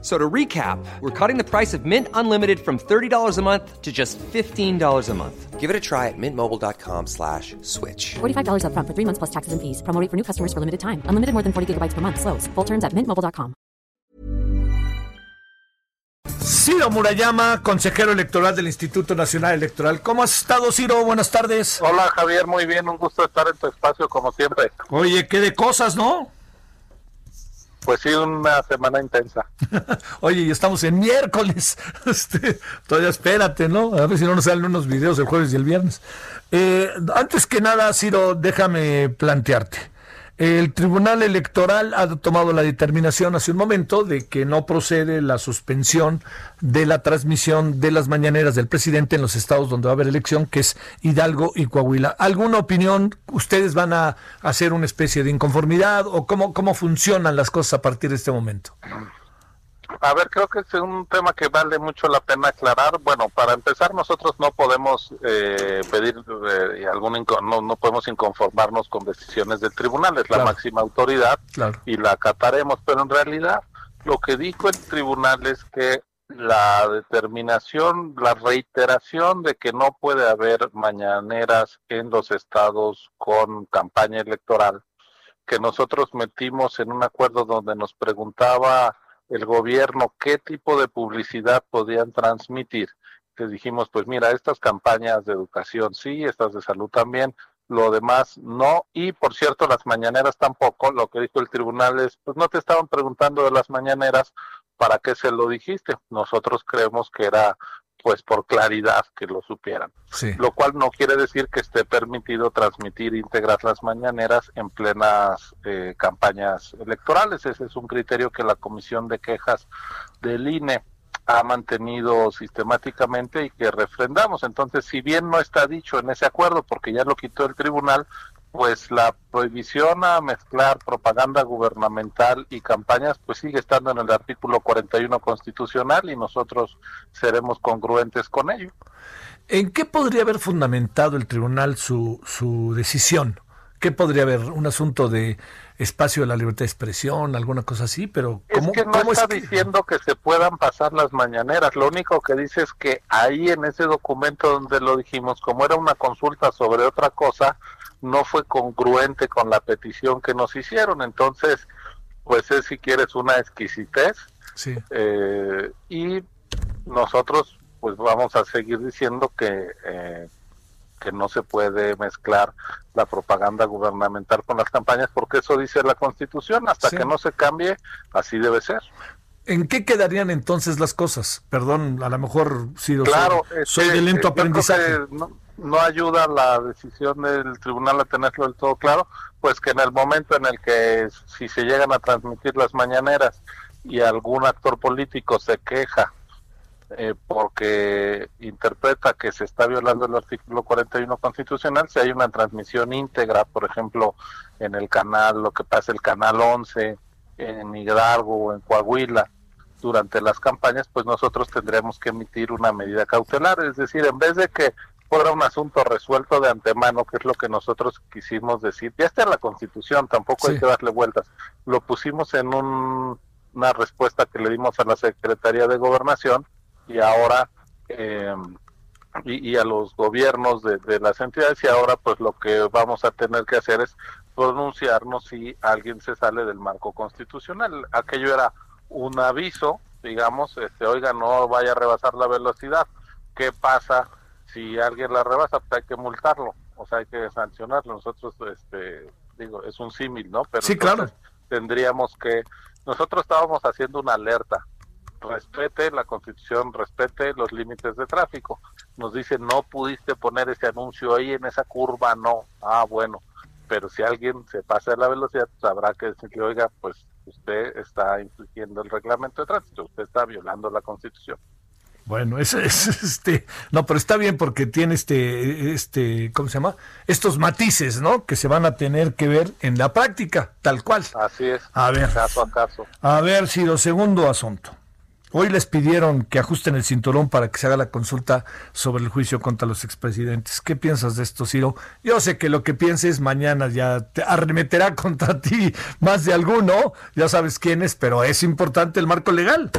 So to recap, we're cutting the price of Mint Unlimited from $30 a month to just $15 a month. Give it a try at mintmobile.com slash switch. $45 upfront for three months plus taxes and fees. Promo rate for new customers for limited time. Unlimited more than 40 gigabytes per month. Slows. Full terms at mintmobile.com. Ciro Murayama, consejero electoral del Instituto Nacional Electoral. ¿Cómo has estado, Ciro? Buenas tardes. Hola, Javier. Muy bien. Un gusto estar en tu espacio, como siempre. Oye, qué de cosas, ¿no? Pues sí, una semana intensa. Oye, y estamos en miércoles. Este, todavía espérate, ¿no? A ver si no nos salen unos videos el jueves y el viernes. Eh, antes que nada, Ciro, déjame plantearte. El Tribunal Electoral ha tomado la determinación hace un momento de que no procede la suspensión de la transmisión de las mañaneras del presidente en los estados donde va a haber elección, que es Hidalgo y Coahuila. ¿Alguna opinión? ¿Ustedes van a hacer una especie de inconformidad o cómo, cómo funcionan las cosas a partir de este momento? A ver, creo que es un tema que vale mucho la pena aclarar. Bueno, para empezar, nosotros no podemos eh, pedir eh, algún no, no podemos inconformarnos con decisiones del tribunal, es la máxima autoridad Claro. y la acataremos. Pero en realidad, lo que dijo el tribunal es que la determinación, la reiteración de que no puede haber mañaneras en los estados con campaña electoral, que nosotros metimos en un acuerdo donde nos preguntaba el gobierno qué tipo de publicidad podían transmitir. Les dijimos, pues mira, estas campañas de educación sí, estas de salud también, lo demás no. Y por cierto, las mañaneras tampoco. Lo que dijo el tribunal es, pues no te estaban preguntando de las mañaneras, ¿para qué se lo dijiste? Nosotros creemos que era pues por claridad que lo supieran Sí. lo cual no quiere decir que esté permitido transmitir íntegras las mañaneras en plenas eh, campañas electorales. Ese es un criterio que la Comisión de Quejas del INE ha mantenido sistemáticamente y que refrendamos. Entonces, si bien no está dicho en ese acuerdo, porque ya lo quitó el tribunal, pues la prohibición a mezclar propaganda gubernamental y campañas pues sigue estando en el artículo 41 constitucional y nosotros seremos congruentes con ello. ¿En qué podría haber fundamentado el tribunal su, su decisión? ¿Qué podría haber? ¿Un asunto de espacio de la libertad de expresión, alguna cosa así? Pero ¿cómo, es que no cómo está es que- diciendo que se puedan pasar las mañaneras. Lo único que dice es que ahí en ese documento donde lo dijimos, como era una consulta sobre otra cosa, no fue congruente con la petición que nos hicieron. Entonces, pues es si quieres una exquisitez Sí. eh, y nosotros pues vamos a seguir diciendo que eh, que no se puede mezclar la propaganda gubernamental con las campañas porque eso dice la Constitución hasta Sí. que no se cambie así debe ser ¿En qué quedarían entonces las cosas? Perdón, a lo mejor Ciro, claro soy, este, soy de lento aprendizaje. no, no ayuda la decisión del tribunal a tenerlo del todo claro pues que en el momento en el que si se llegan a transmitir las mañaneras y algún actor político se queja eh, porque interpreta que se está violando el artículo 41 constitucional, si hay una transmisión íntegra, por ejemplo, en el canal, lo que pasa el canal 11, en Hidalgo o en Coahuila, durante las campañas, pues nosotros tendremos que emitir una medida cautelar, es decir, en vez de que fuera un asunto resuelto de antemano, que es lo que nosotros quisimos decir, ya está en la Constitución, tampoco Sí. hay que darle vueltas, lo pusimos en un- una respuesta que le dimos a la Secretaría de Gobernación y ahora eh, y, y a los gobiernos de, de las entidades y ahora pues lo que vamos a tener que hacer es pronunciarnos si alguien se sale del marco constitucional. Aquello era un aviso, digamos, este, oiga, no vaya a rebasar la velocidad. ¿Qué pasa si alguien la rebasa? Pues hay que multarlo, o sea, hay que sancionarlo. Nosotros, este, digo, es un símil, ¿no? Pero Sí, claro. Tendríamos que, nosotros estábamos haciendo una alerta, respete la constitución, respete los límites de tráfico. Nos dice, no pudiste poner ese anuncio ahí en esa curva, no. Ah, bueno, pero si alguien se pasa de la velocidad, pues habrá que decirle, oiga, pues usted está infringiendo el reglamento de tránsito, usted está violando la constitución. Bueno, es, es, este, no, pero está bien porque tiene este, este, ¿cómo se llama? Estos matices, ¿no? Que se van a tener que ver en la práctica, tal cual. Así es. A ver. Caso a caso. A ver, Ciro, segundo asunto. Hoy les pidieron que ajusten el cinturón para que se haga la consulta sobre el juicio contra los expresidentes. ¿Qué piensas de esto, Ciro? Yo sé que lo que pienses mañana ya te arremeterá contra ti más de alguno, ya sabes quién es, pero es importante el marco legal.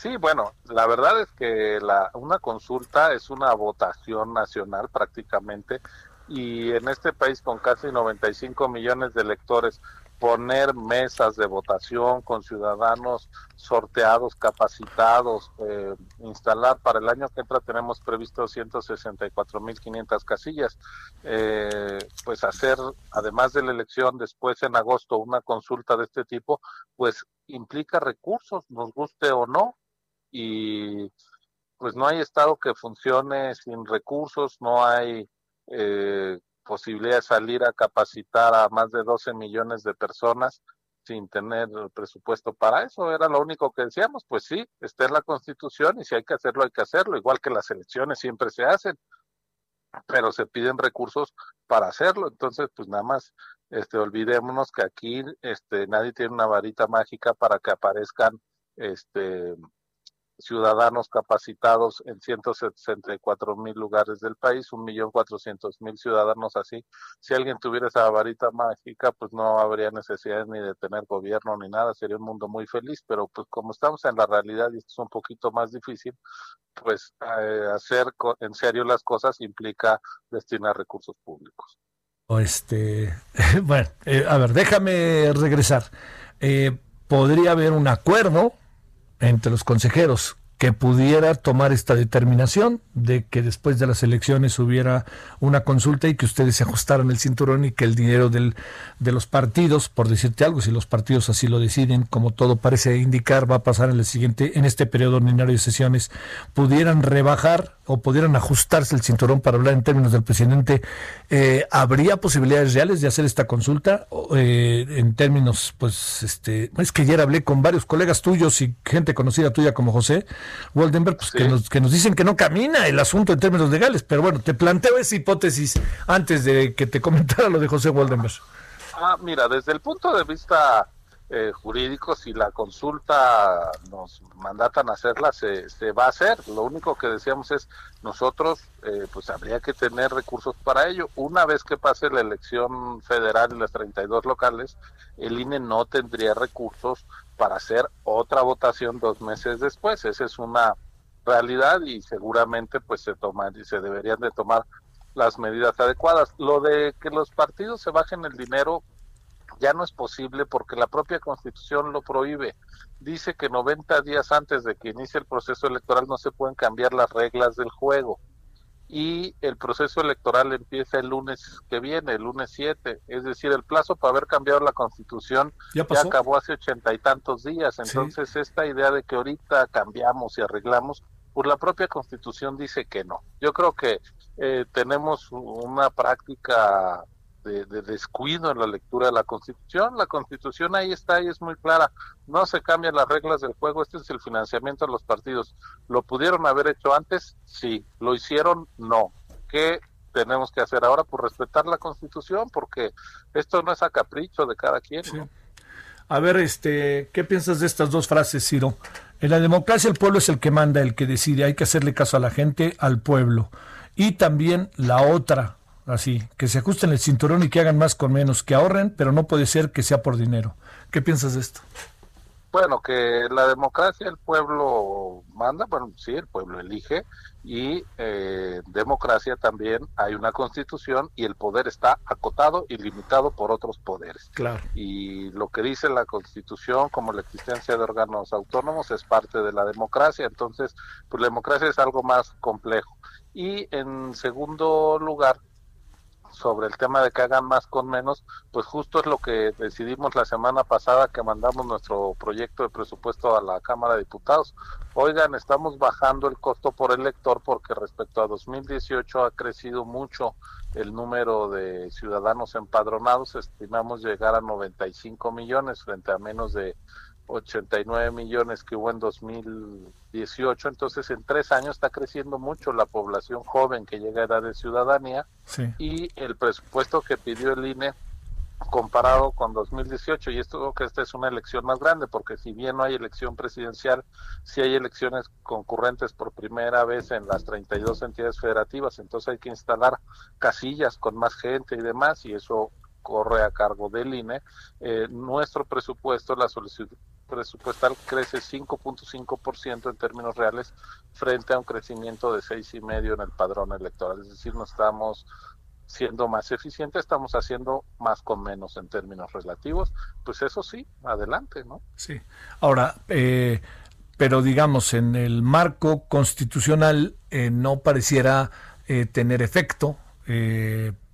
Sí, bueno, la verdad es que la, una consulta es una votación nacional prácticamente y en este país con casi 95 millones de electores poner mesas de votación con ciudadanos sorteados, capacitados, eh, instalar para el año que entra tenemos previsto 164.500 casillas, eh, pues hacer, además de la elección, después en agosto una consulta de este tipo, pues implica recursos, nos guste o no, y pues no hay estado que funcione sin recursos, no hay eh, posibilidad de salir a capacitar a más de 12 millones de personas sin tener presupuesto para eso. Era lo único que decíamos, pues sí, está en la Constitución y si hay que hacerlo, hay que hacerlo, igual que las elecciones siempre se hacen, pero se piden recursos para hacerlo. Entonces, pues nada más este olvidémonos que aquí este nadie tiene una varita mágica para que aparezcan este ciudadanos capacitados en 164 mil lugares del país, un millón cuatrocientos mil ciudadanos así. Si alguien tuviera esa varita mágica, pues no habría necesidad ni de tener gobierno ni nada, sería un mundo muy feliz, pero pues como estamos en la realidad y esto es un poquito más difícil, pues eh, hacer en serio las cosas implica destinar recursos públicos. Este, bueno, eh, a ver, déjame regresar. Eh, podría haber un acuerdo entre los consejeros que pudiera tomar esta determinación de que después de las elecciones hubiera una consulta y que ustedes se ajustaran el cinturón y que el dinero del, de los partidos, por decirte algo, si los partidos así lo deciden, como todo parece indicar, va a pasar en el siguiente, en este periodo ordinario de sesiones, pudieran rebajar o pudieran ajustarse el cinturón para hablar en términos del presidente, eh, ¿habría posibilidades reales de hacer esta consulta? Eh, en términos, pues, este, es que ayer hablé con varios colegas tuyos y gente conocida tuya como José Waldenberg, pues, que, nos, que nos dicen que no camina el asunto en términos legales, pero bueno, te planteo esa hipótesis antes de que te comentara lo de José Waldenberg. Ah, mira, desde el punto de vista eh, jurídico, si la consulta nos mandatan hacerla, se, se va a hacer. Lo único que decíamos es, nosotros, eh, pues habría que tener recursos para ello. Una vez que pase la elección federal y las 32 locales, el INE no tendría recursos para hacer otra votación dos meses después. Esa es una realidad y seguramente pues se toman y se deberían de tomar las medidas adecuadas. Lo de que los partidos se bajen el dinero, ya no es posible porque la propia constitución lo prohíbe. Dice que 90 días antes de que inicie el proceso electoral no se pueden cambiar las reglas del juego. Y el proceso electoral empieza el lunes que viene, el lunes 7. Es decir, el plazo para haber cambiado la constitución ya, acabó hace ochenta y tantos días. Entonces, esta idea de que ahorita cambiamos y arreglamos, por pues la propia constitución dice que no. Yo creo que eh, tenemos una práctica de, descuido en la lectura de la Constitución. La Constitución ahí está y es muy clara. No se cambian las reglas del juego. Este es el financiamiento de los partidos. ¿Lo pudieron haber hecho antes? Sí. ¿Lo hicieron? No. ¿Qué tenemos que hacer ahora? Por respetar la Constitución, porque esto no es a capricho de cada quien. A ver, este, ¿qué piensas de estas dos frases, Ciro? En la democracia el pueblo es el que manda, el que decide. Hay que hacerle caso a la gente, al pueblo. Y también la otra, así, que se ajusten el cinturón y que hagan más con menos, que ahorren, pero no puede ser que sea por dinero. ¿Qué piensas de esto? Bueno, que la democracia el pueblo manda, bueno, sí, el pueblo elige y eh, democracia también hay una constitución y el poder está acotado y limitado por otros poderes. Claro. Y lo que dice la constitución como la existencia de órganos autónomos es parte de la democracia, entonces pues la democracia es algo más complejo. Y en segundo lugar, sobre el tema de que hagan más con menos, pues justo es lo que decidimos la semana pasada que mandamos nuestro proyecto de presupuesto a la Cámara de Diputados. Oigan, estamos bajando el costo por elector porque respecto a 2018 ha crecido mucho el número de ciudadanos empadronados, estimamos llegar a 95 millones frente a menos de 89 millones que hubo en 2018, entonces en tres años está creciendo mucho la población joven que llega a edad de ciudadanía y el presupuesto que pidió el INE comparado con 2018 y esto que esta es una elección más grande porque si bien no hay elección presidencial, sí hay elecciones concurrentes por primera vez en las 32 entidades federativas, entonces hay que instalar casillas con más gente y demás y eso corre a cargo del INE. Eh, nuestro presupuesto, la solicitud presupuestal crece 5.5% en términos reales frente a un crecimiento de 6,5% en el padrón electoral, es decir, no estamos siendo más eficiente, estamos haciendo más con menos en términos relativos, pues eso sí, adelante, ¿no? Sí. Ahora, eh, pero digamos, en el marco constitucional eh, no pareciera eh, tener efecto,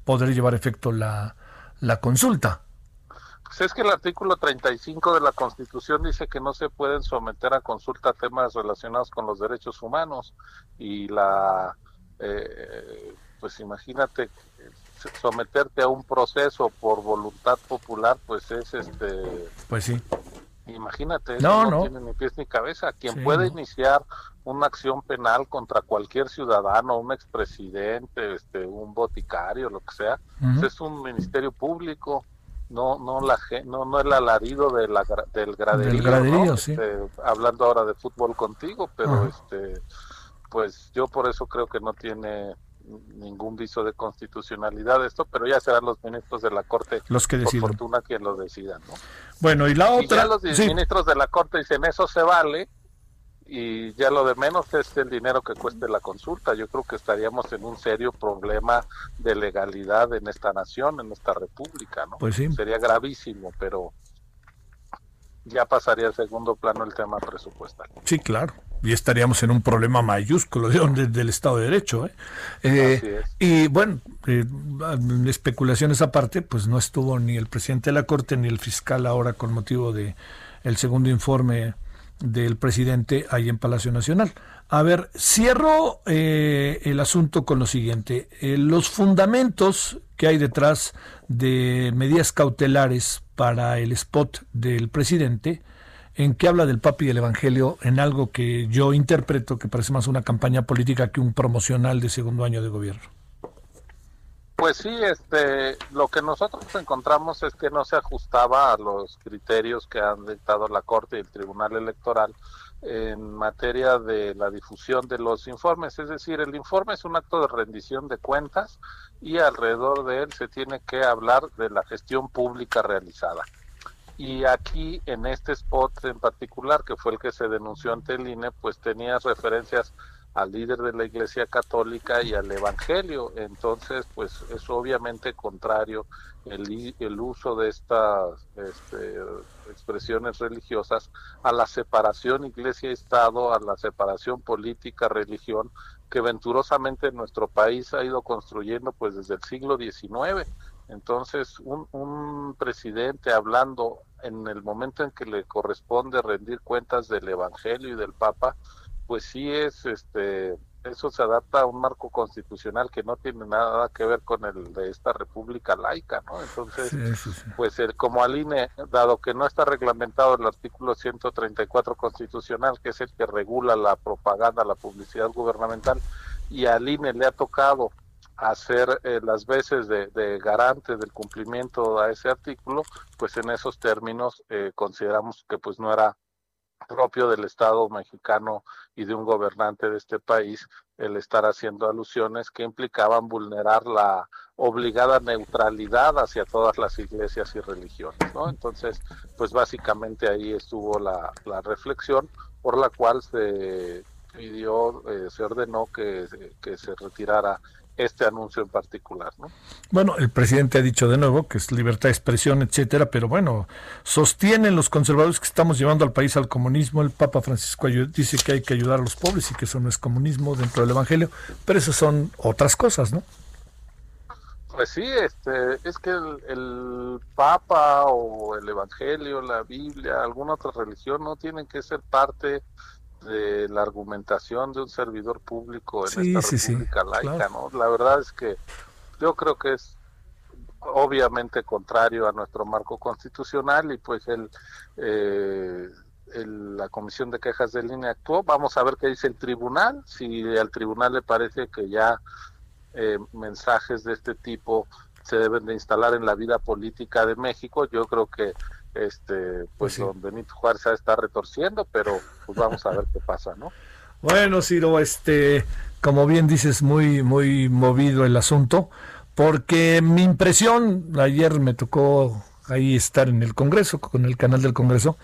poder llevar efecto la, la consulta. Pues es que el artículo 35 de la Constitución dice que no se pueden someter a consulta temas relacionados con los derechos humanos y la pues imagínate someterte a un proceso por voluntad popular, pues es este. Pues sí. Imagínate, no, no, tiene ni pies ni cabeza. Quien puede iniciar una acción penal contra cualquier ciudadano, un expresidente, este, un boticario, lo que sea, pues es un ministerio público. No, no la, no, no el alarido de la, del graderío, este, hablando ahora de fútbol contigo, pero este, pues yo por eso creo que no tiene ningún viso de constitucionalidad esto, pero ya serán los ministros de la Corte, los que por fortuna, quien lo decidan. ¿no? Bueno, y la otra... los ministros de la Corte dicen, eso se vale, y ya lo de menos es el dinero que cueste la consulta. Yo creo que estaríamos en un serio problema de legalidad en esta nación, en esta república, ¿no? Pues sí. Sería gravísimo, pero ya pasaría al segundo plano el tema presupuestal. Sí, claro y estaríamos en un problema mayúsculo de, del Estado de Derecho. ¿eh? eh y bueno, eh, especulaciones aparte, pues no estuvo ni el presidente de la Corte ni el fiscal ahora con motivo de el segundo informe del presidente ahí en Palacio Nacional. A ver, cierro eh, el asunto con lo siguiente. los fundamentos que hay detrás de medidas cautelares para el spot del presidente, en que habla del papi y del evangelio en algo que yo interpreto que parece más una campaña política que un promocional de segundo año de gobierno. Pues sí, este, lo que nosotros encontramos es que no se ajustaba a los criterios que han dictado la Corte y el Tribunal Electoral en materia de la difusión de los informes. Es decir, el informe es un acto de rendición de cuentas y alrededor de él se tiene que hablar de la gestión pública realizada. Y aquí, en este spot en particular, que fue el que se denunció ante el INE, pues tenía referencias al líder de la Iglesia Católica y al Evangelio. Entonces, pues es obviamente contrario el, el uso de estas este, expresiones religiosas a la separación Iglesia-Estado, a la separación política-religión que venturosamente nuestro país ha ido construyendo pues desde el siglo XIX entonces, un, un presidente hablando en el momento en que le corresponde rendir cuentas del Evangelio y del Papa, pues sí es, este, eso se adapta a un marco constitucional que no tiene nada que ver con el de esta república laica, ¿no? Entonces, pues el, como Aline, dado que no está reglamentado el artículo 134 constitucional, que es el que regula la propaganda, la publicidad gubernamental, y a Aline le ha tocado hacer eh, las veces de, garante del cumplimiento a ese artículo, pues en esos términos eh, consideramos que pues no era propio del Estado mexicano y de un gobernante de este país el estar haciendo alusiones que implicaban vulnerar la obligada neutralidad hacia todas las iglesias y religiones, ¿no? Entonces, pues básicamente ahí estuvo la, la reflexión por la cual se pidió, eh, se ordenó que, que se retirara este anuncio en particular. ¿no? Bueno, el presidente ha dicho de nuevo que es libertad de expresión, etcétera, pero bueno, sostienen los conservadores que estamos llevando al país al comunismo. El Papa Francisco dice que hay que ayudar a los pobres y que eso no es comunismo dentro del Evangelio, pero eso son otras cosas, ¿no? Pues sí, este, es que el, el, Papa o el Evangelio, la Biblia, alguna otra religión no tienen que ser parte de la argumentación de un servidor público en esta república laica, ¿no? La verdad es que yo creo que es obviamente contrario a nuestro marco constitucional y pues el eh, la Comisión de Quejas de Línea actuó. Vamos a ver qué dice el tribunal. Si al tribunal le parece que ya eh, mensajes de este tipo se deben de instalar en la vida política de México, yo creo que este pues, pues don Benito Juárez está retorciendo, pero pues vamos a ver qué pasa, ¿no? Bueno, Ciro, este, como bien dices, muy, muy movido el asunto, porque mi impresión, ayer me tocó ahí estar en el Congreso, con el canal del Congreso,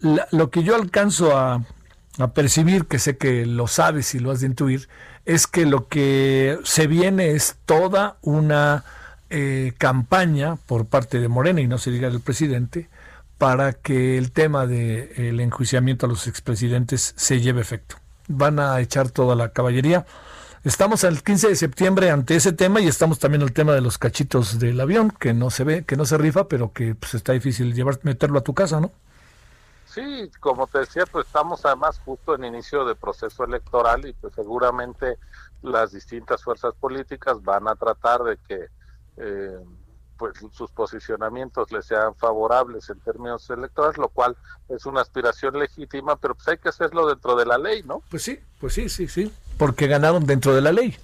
lo que yo alcanzo a, percibir, que sé que lo sabes y lo has de intuir, es que lo que se viene es toda una eh, campaña por parte de Morena, y no se diga del presidente, para que el tema del enjuiciamiento a los expresidentes se lleve efecto. Van a echar toda la caballería. Estamos al 15 de septiembre ante ese tema y estamos también al tema de los cachitos del avión, que no se ve, que no se rifa, pero que pues, está difícil llevar, meterlo a tu casa, ¿no? Sí, como te decía, pues estamos además justo en inicio de proceso electoral y pues seguramente las distintas fuerzas políticas van a tratar de que eh, pues sus posicionamientos les sean favorables en términos electorales, lo cual es una aspiración legítima, pero pues hay que hacerlo dentro de la ley, ¿no? Pues sí, pues sí, sí, sí, porque ganaron dentro de la ley.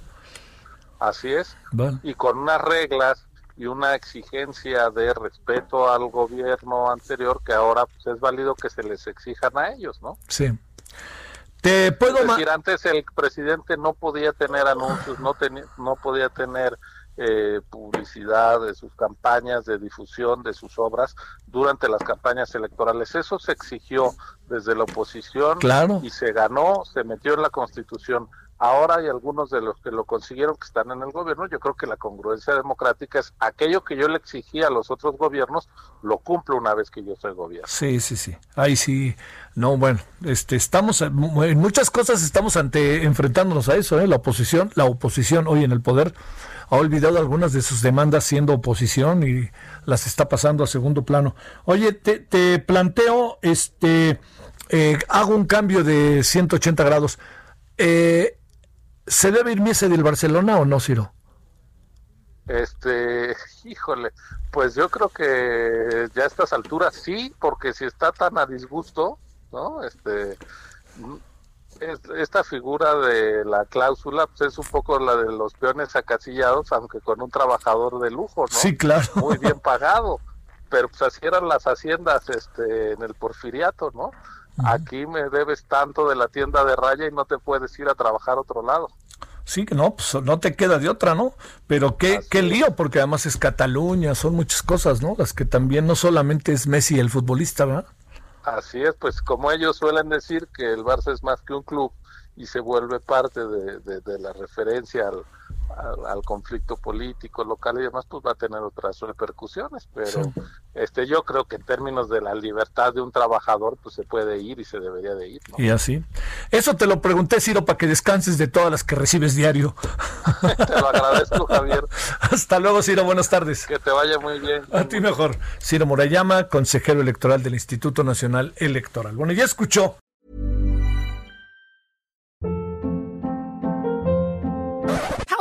Así es. Y con unas reglas y una exigencia de respeto al gobierno anterior que ahora pues, es válido que se les exijan a ellos, ¿no? Sí. Te puedo es decir, antes el presidente no podía tener anuncios, no, no podía tener eh, publicidad de sus campañas, de difusión de sus obras durante las campañas electorales. Eso se exigió desde la oposición y se ganó, se metió en la Constitución. Ahora hay algunos de los que lo consiguieron que están en el gobierno. Yo creo que la congruencia democrática es aquello que yo le exigía a los otros gobiernos, lo cumplo una vez que yo soy gobierno. Sí, sí, sí. Ahí sí. No, bueno, este, estamos en muchas cosas estamos ante enfrentándonos a eso, ¿eh? La oposición, la oposición hoy en el poder ha olvidado algunas de sus demandas siendo oposición y las está pasando a segundo plano. Oye, te, planteo, este, eh, hago un cambio de 180 grados. Eh, ¿Se debe ir Miese del Barcelona o no, Ciro? Este, híjole, pues yo creo que ya a estas alturas sí, porque si está tan a disgusto, ¿no? Este, esta figura de la cláusula pues es un poco la de los peones acasillados, aunque con un trabajador de lujo, ¿no? Sí, claro. Muy bien pagado. Pero pues así eran las haciendas este, en el porfiriato, ¿no? Aquí me debes tanto de la tienda de raya y no te puedes ir a trabajar a otro lado. Sí, que no, pues no te queda de otra, ¿no? Pero qué, qué lío, porque además es Cataluña, son muchas cosas, ¿no? Las que también no solamente es Messi el futbolista, ¿verdad? Así es, pues como ellos suelen decir que el Barça es más que un club y se vuelve parte de, la referencia al, conflicto político local y demás, pues va a tener otras repercusiones. Pero este yo creo que en términos de la libertad de un trabajador, pues se puede ir y se debería de ir. Y así. Eso te lo pregunté, Ciro, para que descanses de todas las que recibes diario. te lo agradezco, Javier. Hasta luego, Ciro. Buenas tardes. Que te vaya muy bien. A ti mejor. Ciro Morayama, consejero electoral del Instituto Nacional Electoral. Bueno, ya escuchó.